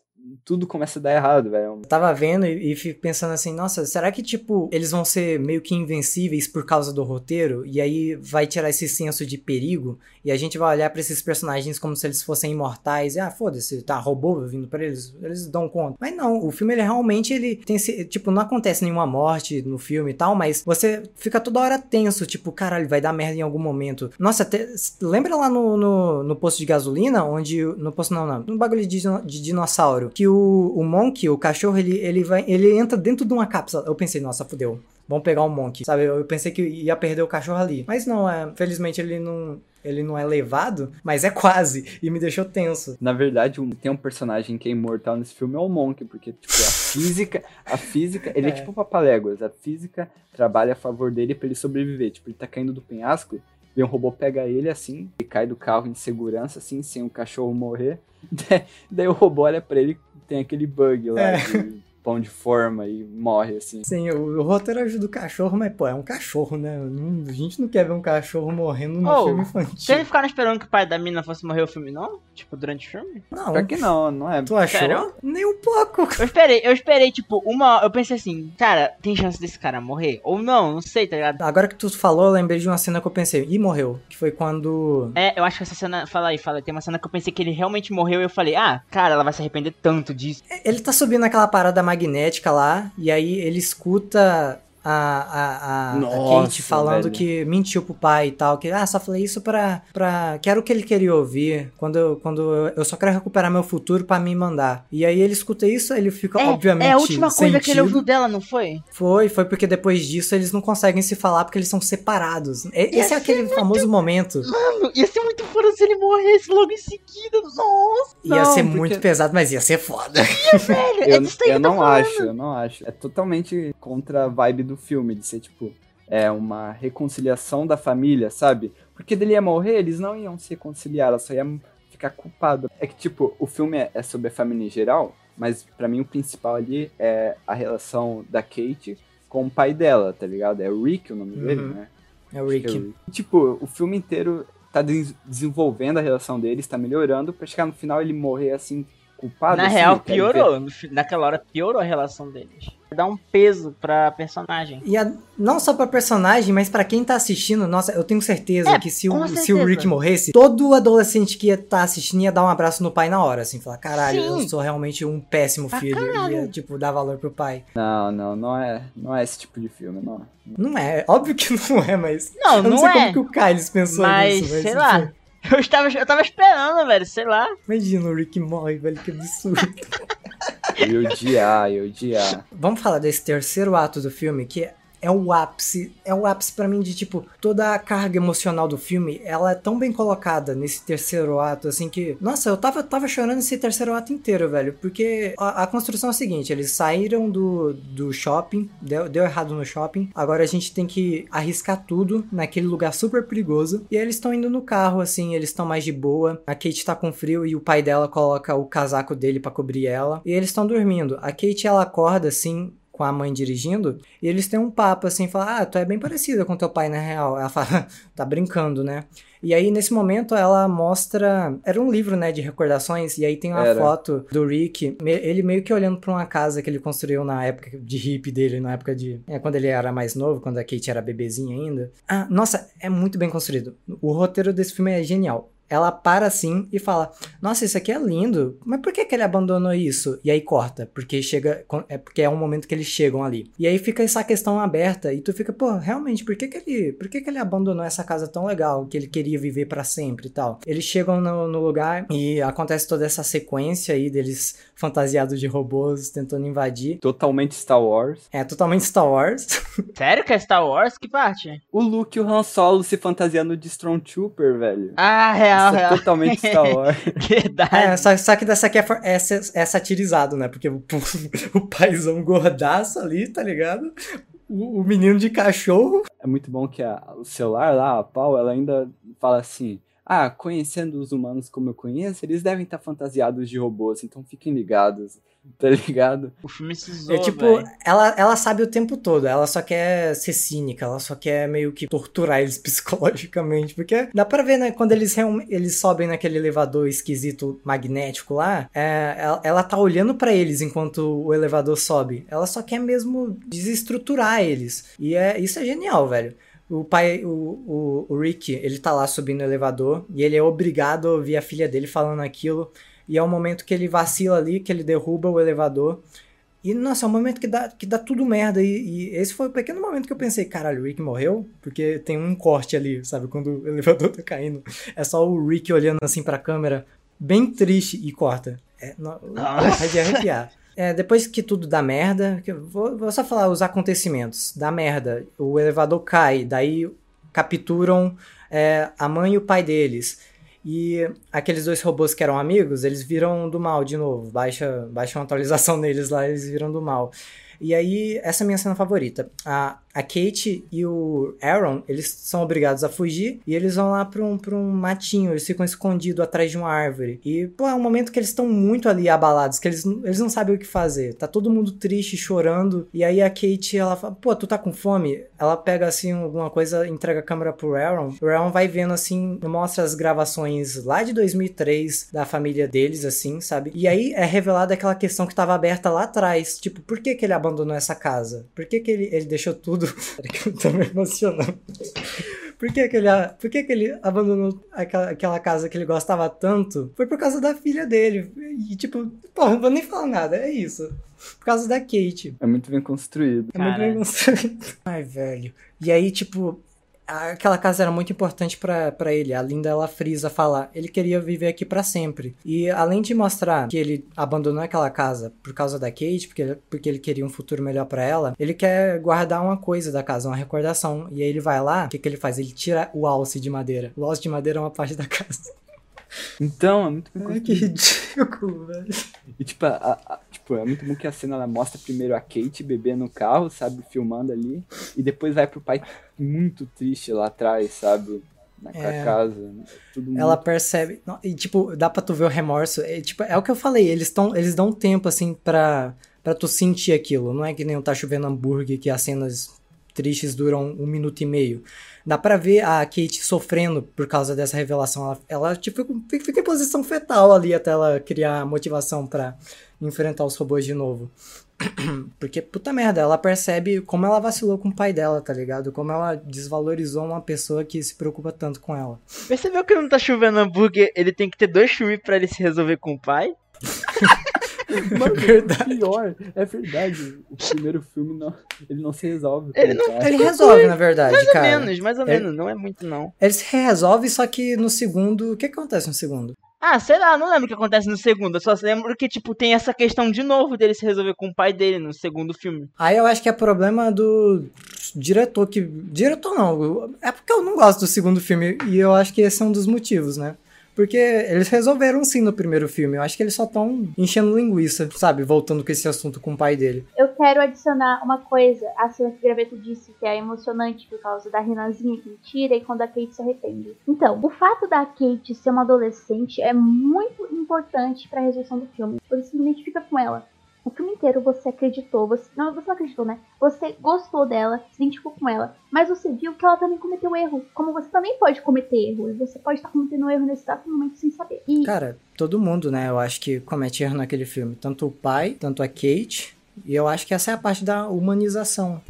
Tudo começa a dar errado, velho. Eu tava vendo e, e fico pensando assim, nossa, será que, tipo, eles vão ser meio que invencíveis por causa do roteiro? E aí vai tirar esse senso de perigo? E a gente vai olhar pra esses personagens como se eles fossem imortais. E, ah, foda-se, tá, robô vindo pra eles, eles dão conta. Mas não, o filme, ele realmente, ele tem esse, tipo, não acontece nenhuma morte no filme e tal, mas você fica toda hora tenso, tipo, caralho, vai dar merda em algum momento. Nossa, até, lembra lá no, no, no posto de gasolina, onde, no posto não, não, no bagulho de, de dinossauro, que o, o Monk, o cachorro, ele, ele vai, ele entra dentro de uma cápsula. Eu pensei, nossa, fudeu. Vamos pegar o Monk, sabe? Eu pensei que ia perder o cachorro ali. Mas não, é, felizmente ele não, ele não é levado, mas é quase. E me deixou tenso. Na verdade, um- tem um personagem que é imortal nesse filme, é o Monk, porque, tipo, a física, a física, ele é, É. tipo o Papaléguas, a física trabalha a favor dele pra ele sobreviver. Tipo, ele tá caindo do penhasco, vem um robô pega ele assim, ele cai do carro em segurança, assim, sem o cachorro morrer. Daí o robô olha pra ele tem aquele bug lá É. de pão de forma e morre, assim. Sim, o, o roteiro ajuda o cachorro, mas, pô, é um cachorro, né? Não- a gente não quer ver um cachorro morrendo num Oh, filme Vocês infantil. não ficaram esperando que o pai da mina fosse morrer o filme, não? Tipo, durante o filme? Não, Pior que não, não é. tu achou? Sério? Nem um pouco. Eu esperei, eu esperei, tipo, uma. Eu pensei assim, cara, tem chance desse cara morrer? Ou não, não sei, tá ligado? Agora que tu falou, eu lembrei de uma cena que eu pensei, ih, morreu. Que foi quando. É, eu acho que essa cena. Fala aí, fala aí. Tem uma cena que eu pensei que ele realmente morreu e eu falei, ah, cara, ela vai se arrepender tanto disso. Ele tá subindo naquela parada magnética lá, e aí ele escuta a, a, a, a Kate falando velho. que mentiu pro pai e tal, que ah, só falei isso pra, pra. que era o que ele queria ouvir, quando, eu- quando eu, eu só quero recuperar meu futuro pra me mandar. E aí ele escuta isso, ele fica, É, obviamente. é a última coisa que ele sentido. ouviu dela, não foi? Foi, foi porque depois disso eles não conseguem se falar porque eles são separados. E- Esse Ia é aquele famoso momento. Mano, ia ser muito foda se ele morresse logo em seguida. Nossa, Ia Não, ser porque- muito pesado, mas ia ser foda. velho. é Eu, disso aí eu não falando. acho, eu não acho. É totalmente contra a vibe do filme, de ser tipo, é uma reconciliação da família, sabe? Porque dele ia morrer, eles não iam se reconciliar, ela só ia ficar culpada. É que, tipo, o filme é, é sobre a família em geral, mas pra mim o principal ali é a relação da Kate com o pai dela, tá ligado? É o Rick o nome dele, Uhum. né? É o Acho que é Rick. Tipo, o filme inteiro tá des- desenvolvendo a relação deles, tá melhorando, pra chegar no final ele morrer assim, culpado. Na assim, real, ver- piorou. Fi- Naquela hora piorou a relação deles. Dá um peso pra personagem. E a- não só pra personagem, mas pra quem tá assistindo, nossa, eu tenho certeza É, que se o, se certeza. o Rick morresse, todo adolescente que ia estar assistindo ia dar um abraço no pai na hora, assim, falar, caralho, Sim. eu sou realmente um péssimo Pra filho. caralho. Ia, tipo, dar valor pro pai. Não, não, não é, não é esse tipo de filme, não. Não é, óbvio que não é, mas. Não, eu não, não sei é. como que o Kyles pensou Mas, nisso, mas. sei lá. Eu estava, eu tava esperando, velho, sei lá. Imagina o Rick morre, velho, que absurdo. Eu ia odiar, eu ia odiar. Vamos falar desse terceiro ato do filme, que é- o ápice, é o ápice pra mim de tipo, toda a carga emocional do filme, ela é tão bem colocada nesse terceiro ato, assim que, nossa, eu tava, tava chorando esse terceiro ato inteiro, velho, porque a, a construção é a seguinte, eles saíram do, do shopping, deu, deu errado no shopping, agora a gente tem que arriscar tudo naquele lugar super perigoso, e aí eles estão indo no carro, assim, eles estão mais de boa, a Kate tá com frio e o pai dela coloca o casaco dele pra cobrir ela, e eles estão dormindo, a Kate, ela acorda, assim, com a mãe dirigindo, e eles têm um papo assim, fala, ah, tu é bem parecida com teu pai na real. Ela fala, tá brincando, né? E aí, nesse momento, ela mostra. Era um livro, né, de recordações, e aí tem uma Era. foto do Rick, ele meio que olhando pra uma casa que ele construiu na época de hippie dele, na época de. É, quando ele era mais novo, quando a Kate era bebezinha ainda. Ah, nossa, é muito bem construído. O roteiro desse filme é genial. Ela para assim e fala: Nossa, isso aqui é lindo, mas por que, que ele abandonou isso? E aí corta, porque chega. É porque é um momento que eles chegam ali. E aí fica essa questão aberta, e tu fica, pô, realmente, por que, que ele. Por que, que ele abandonou essa casa tão legal, que ele queria viver pra sempre e tal? Eles chegam no, no lugar e acontece toda essa sequência aí deles fantasiados de robôs tentando invadir. Totalmente Star Wars. É totalmente Star Wars. Sério que é Star Wars? Que parte? O Luke e o Han Solo se fantasiando de Stormtrooper, velho. Ah, real, é real. totalmente Star Wars. Verdade. É, só, só que dessa aqui é, for- é, é satirizado, né? Porque o, o paizão gordaço ali, tá ligado? O, o menino de cachorro. É muito bom que a- o celular lá, a Paul, ela ainda fala assim: Ah, conhecendo os humanos como eu conheço, eles devem estar fantasiados de robôs, então fiquem ligados, tá ligado? O filme se zoou, É tipo, ela, ela sabe o tempo todo, ela só quer ser cínica, ela só quer meio que torturar eles psicologicamente. Porque dá pra ver, né? Quando eles, eles sobem naquele elevador esquisito magnético lá, é, ela, ela tá olhando pra eles enquanto o elevador sobe. Ela só quer mesmo desestruturar eles. E é, isso é genial, velho. O pai, o, o, o Rick, ele tá lá subindo o elevador e ele é obrigado a ouvir a filha dele falando aquilo. E é o momento que ele vacila ali, que ele derruba o elevador. E, nossa, é um momento que dá, que dá tudo merda. E, e esse foi o pequeno momento que eu pensei, caralho, o Rick morreu? Porque tem um corte ali, sabe? Quando o elevador tá caindo. É só o Rick olhando assim pra câmera, bem triste, e corta. É, no, Nossa. é de arrepiar. É, depois que tudo dá merda, vou, vou só falar os acontecimentos. Dá merda, o elevador cai, daí capturam é, a mãe e o pai deles. E aqueles dois robôs que eram amigos, eles viram do mal de novo. Baixa, baixa uma atualização neles lá, eles viram do mal. E aí, essa é a minha cena favorita. A, a Kate e o Aaron, eles são obrigados a fugir e eles vão lá pra um, um matinho, eles ficam escondidos atrás de uma árvore. E, pô, é um momento que eles estão muito ali abalados, que eles, eles não sabem o que fazer. Tá todo mundo triste, chorando. E aí a Kate, ela fala, pô, tu tá com fome? Ela pega, assim, alguma coisa, entrega a câmera pro Aaron. O Aaron vai vendo, assim, mostra as gravações lá de 2003 da família deles, assim, sabe? E aí é revelada aquela questão que tava aberta lá atrás. Tipo, por que que ele abandonou essa casa? Por que que ele, ele deixou tudo... Que eu tô me emocionando. Por que que ele, por que que ele abandonou aquela, aquela casa que ele gostava tanto? Foi por causa da filha dele. E tipo, pô, não vou nem falar nada, é isso. Por causa da Kate. É muito bem construído. É muito bem construído. Ai, velho. E aí, tipo, aquela casa era muito importante pra pra ele. A Linda, ela frisa falar. Ele queria viver aqui pra sempre. E além de mostrar que ele abandonou aquela casa por causa da Kate, porque ele, porque ele queria um futuro melhor pra ela, ele quer guardar uma coisa da casa, uma recordação. E aí ele vai lá, o que, que ele faz? Ele tira o alce de madeira. O alce de madeira é uma parte da casa. Então, é muito bem Ai, que ridículo, velho. E tipo, a- a- tipo, é muito bom que a cena ela mostra primeiro a Kate bebê no carro, sabe, filmando ali, e depois vai pro pai muito triste lá atrás, sabe, na É. casa. Tudo Ela muito... percebe. E, tipo, dá pra tu ver o remorso. É, tipo, é o que eu falei, eles, tão, eles dão tempo, assim, pra, pra tu sentir aquilo. Não é que nem o Tá Chovendo Hambúrguer, que as cenas tristes duram um minuto e meio. Dá pra ver a Kate sofrendo por causa dessa revelação. Ela, ela tipo, fica, em posição fetal ali até ela criar motivação para enfrentar os robôs de novo. Porque, puta merda, ela percebe como ela vacilou com o pai dela, tá ligado? Como ela desvalorizou uma pessoa que se preocupa tanto com ela. Percebeu que não tá chovendo hambúrguer, ele tem que ter dois filmes pra ele se resolver com o pai? Mano, verdade. pior, é verdade. O primeiro filme não, ele não se resolve. Ele, não, ele resolve, na verdade, mais cara. Mais ou menos, mais ou ele, menos, não é muito não. Ele se resolve, só que no segundo, o que acontece no segundo? Ah, sei lá, não lembro o que acontece no segundo. Eu só lembro que, tipo, tem essa questão de novo dele se resolver com o pai dele no segundo filme. Aí eu acho que é problema do diretor que. Diretor não. É porque eu não gosto do segundo filme. E eu acho que esse é um dos motivos, né? Porque eles resolveram sim no primeiro filme. Eu acho que eles só estão enchendo linguiça, sabe? Voltando com esse assunto com o pai dele. Eu quero adicionar uma coisa. A cena que Graveto disse que é emocionante por causa da Renazinha que tira e quando a Kate se arrepende. Então, o fato da Kate ser uma adolescente é muito importante para a resolução do filme. Você se identifica com ela. O filme inteiro você acreditou, você não, você não acreditou, né? Você gostou dela, se identificou com ela, mas você viu que ela também cometeu erro. Como você também pode cometer erro, e você pode estar cometendo erro nesse exato momento sem saber. E... Cara, todo mundo, né? Eu acho que comete erro naquele filme. Tanto o pai, tanto a Kate. E eu acho que essa é a parte da humanização.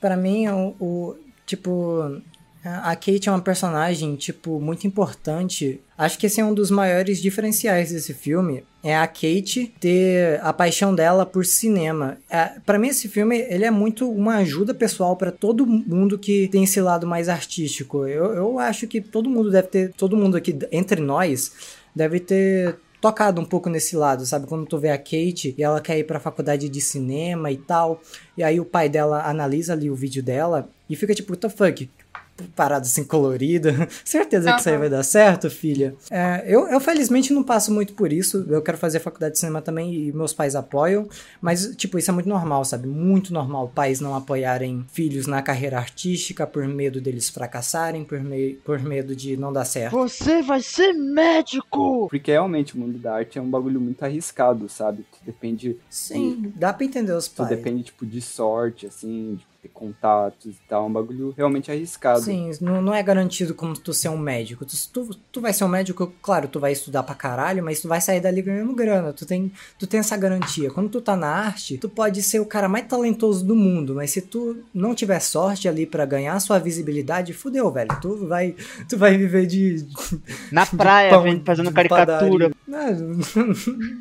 Para mim, o, o tipo, a Kate é uma personagem, tipo, muito importante. Acho que esse é um dos maiores diferenciais desse filme. É a Kate ter a paixão dela por cinema. É, para mim, esse filme ele é muito uma ajuda pessoal para todo mundo que tem esse lado mais artístico. Eu, eu acho que todo mundo deve ter, todo mundo aqui entre nós deve ter tocado um pouco nesse lado, sabe? Quando tu vê a Kate e ela quer ir pra faculdade de cinema e tal, e aí o pai dela analisa ali o vídeo dela e fica tipo, what the fuck? Parada assim colorida. Certeza uhum. que isso aí vai dar certo, filha. É, eu, eu, felizmente, não passo muito por isso. Eu quero fazer faculdade de cinema também e meus pais apoiam. Mas, tipo, isso é muito normal, sabe? Muito normal pais não apoiarem filhos na carreira artística por medo deles fracassarem, por, me por medo de não dar certo. Você vai ser médico! Porque realmente o mundo da arte é um bagulho muito arriscado, sabe? Tu depende. Sim, de... dá pra entender os pais. Tu depende, tipo, de sorte, assim, de ter contatos e tal. É um bagulho realmente arriscado. Sim, não, não é garantido como tu ser um médico. Tu, tu, tu vai ser um médico, claro, tu vai estudar pra caralho, mas tu vai sair dali ganhando grana. Tu tem, tu tem essa garantia. Quando tu tá na arte, tu pode ser o cara mais talentoso do mundo, mas se tu não tiver sorte ali para ganhar sua visibilidade, fudeu, velho. Tu vai, tu vai viver de. Na praia, pão, fazendo caricatura.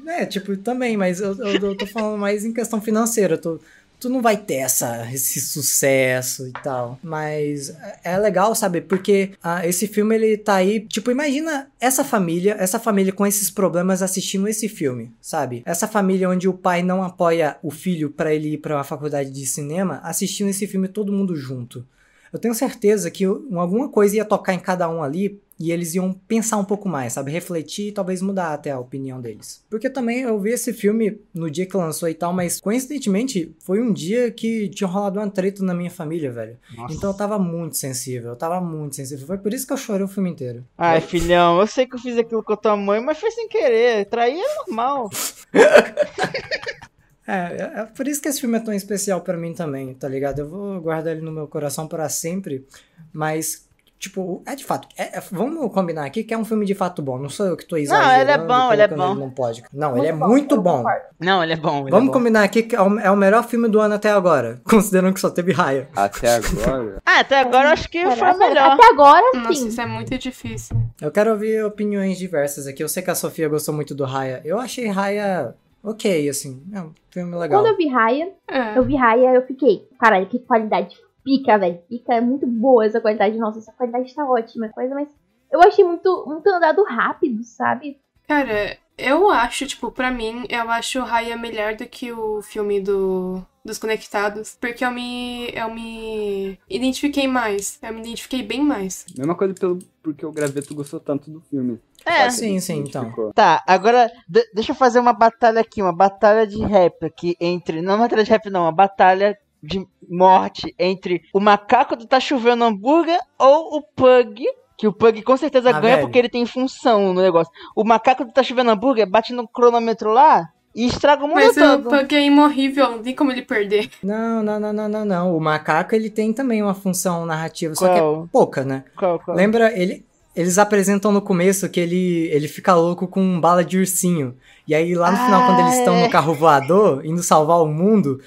É, tipo, também, mas eu, eu, eu tô falando mais em questão financeira. Eu tô tu não vai ter essa, esse sucesso e tal. Mas é legal, sabe? Porque ah, esse filme ele tá aí. Tipo, imagina essa família, essa família com esses problemas assistindo esse filme, sabe? Essa família onde o pai não apoia o filho para ele ir pra uma faculdade de cinema, assistindo esse filme todo mundo junto. Eu tenho certeza que alguma coisa ia tocar em cada um ali e eles iam pensar um pouco mais, sabe? Refletir e talvez mudar até a opinião deles. Porque também eu vi esse filme no dia que lançou e tal, mas coincidentemente foi um dia que tinha rolado uma treta na minha família, velho. Nossa. Então eu tava muito sensível, eu tava muito sensível. Foi por isso que eu chorei o filme inteiro. Ai, filhão, eu sei que eu fiz aquilo com a tua mãe, mas foi sem querer. Trair é normal. É, é, é, por isso que esse filme é tão especial para mim também, tá ligado? Eu vou guardar ele no meu coração para sempre, mas Tipo, é de fato. É, é, vamos combinar aqui que é um filme de fato bom. Não sou eu que tô exagerando. Não, ele é bom, ele é bom. Ele não, pode. não ele é muito bom. Não, ele é bom. Ele vamos é bom. combinar aqui que é o, é o, melhor filme do ano até agora. Considerando que só teve raia. Até agora? ah, até agora eu acho que foi o melhor. Até agora, sim. Nossa, isso é muito difícil. Eu quero ouvir opiniões diversas aqui. Eu sei que a Sofia gostou muito do Raya. Eu achei Raya ok, assim. É um filme legal. Quando eu vi Raya, é. eu vi Raya, eu fiquei, caralho, que qualidade pica, velho. Pica, é muito boa essa qualidade. Nossa, essa qualidade tá ótima. Coisa, mas eu achei muito, muito andado rápido, sabe? Cara, eu acho, tipo, pra mim, eu acho o Raya melhor do que o filme do dos conectados, porque eu me eu me identifiquei mais, eu me identifiquei bem mais. Mesma coisa pelo porque o Graveto gostou tanto do filme. É, sim, sim, então. Tá, agora deixa eu fazer uma batalha aqui, uma batalha de rap aqui entre, não uma batalha de rap não, uma batalha de morte entre o macaco do Tá Chovendo Hambúrguer ou o Pug. Que o Pug com certeza ah, ganha velho. porque ele tem função no negócio. O macaco do Tá Chovendo Hambúrguer bate no cronômetro lá, e estraga o mundo Mas o todo. Pug é imorrível, não tem como ele perder. Não, não, não, não, não, não. O macaco, ele tem também uma função narrativa, só que Qual? é pouca, né? Qual, qual? Lembra, ele, eles apresentam no começo que ele, ele fica louco com bala de ursinho. E aí, lá no final, Ah, quando eles estão é. no carro voador, indo salvar o mundo,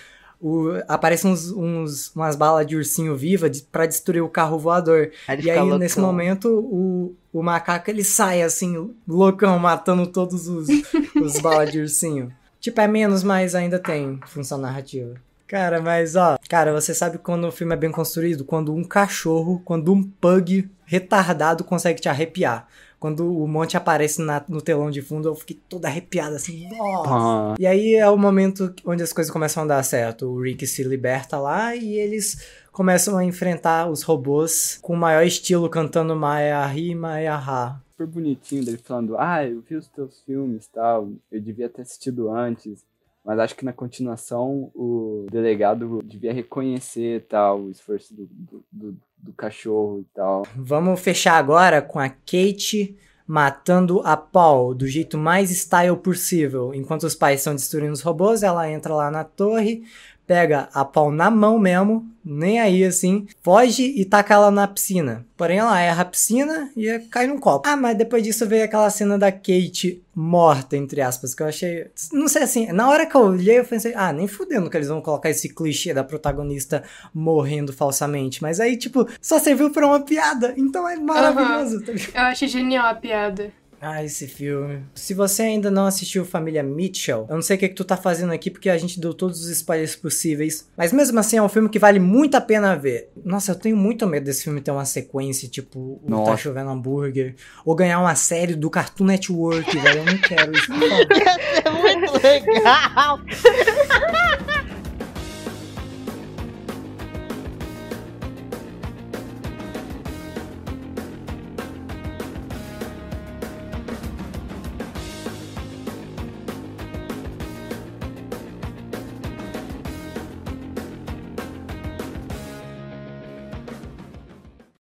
o, aparecem uns, uns- umas balas de ursinho viva de, pra destruir o carro voador. Aí E aí, nesse loucão. momento, o, o macaco, ele sai, assim, loucão, matando todos os, os balas de ursinho. Tipo, é menos, mas ainda tem função narrativa. Cara, mas ó, cara, você sabe quando o filme é bem construído? Quando um cachorro, quando um pug retardado consegue te arrepiar. Quando o monte aparece na- no telão de fundo, eu fiquei toda arrepiada assim, nossa. Ah, E aí é o momento onde as coisas começam a dar certo. O Rick se liberta lá e eles começam a enfrentar os robôs com o maior estilo, cantando Maya Hi, Maya Ha. super bonitinho dele falando, ah, eu vi os teus filmes tal, eu devia ter assistido antes. Mas acho que na continuação o delegado devia reconhecer tal, o esforço do, do, do- do cachorro e tal. Vamos fechar agora com a Kate matando a Paul do jeito mais style possível. Enquanto os pais estão destruindo os robôs, ela entra lá na torre, pega a Paul na mão mesmo, nem aí assim, foge e taca ela na piscina. Porém, ela erra a piscina e cai num copo. Ah, mas depois disso veio aquela cena da Kate morta, entre aspas, que eu achei. Não sei assim, na hora que eu olhei, eu pensei, ah, nem fudendo que eles vão colocar esse clichê da protagonista morrendo falsamente. Mas aí, tipo, só serviu pra uma piada. Então é maravilhoso. ligado? Eu achei genial a piada. Ah, esse filme. Se você ainda não assistiu Família Mitchell, eu não sei o que, que tu tá fazendo aqui, porque a gente deu todos os spoilers possíveis. Mas mesmo assim, é um filme que vale muito a pena ver. Nossa, eu tenho muito medo desse filme ter uma sequência, tipo, o Tá. Chovendo Hambúrguer. Ou ganhar uma série do Cartoon Network, velho. Eu não quero isso. por favor. É muito legal.